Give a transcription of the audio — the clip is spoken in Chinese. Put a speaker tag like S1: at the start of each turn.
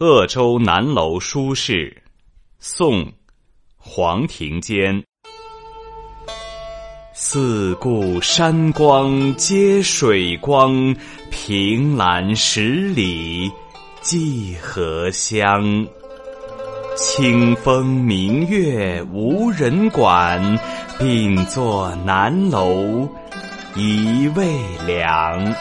S1: 鄂州南楼书事，宋·黄庭坚。四顾山光接水光，凭栏十里寄荷香。清风明月无人管，并坐南楼一味凉。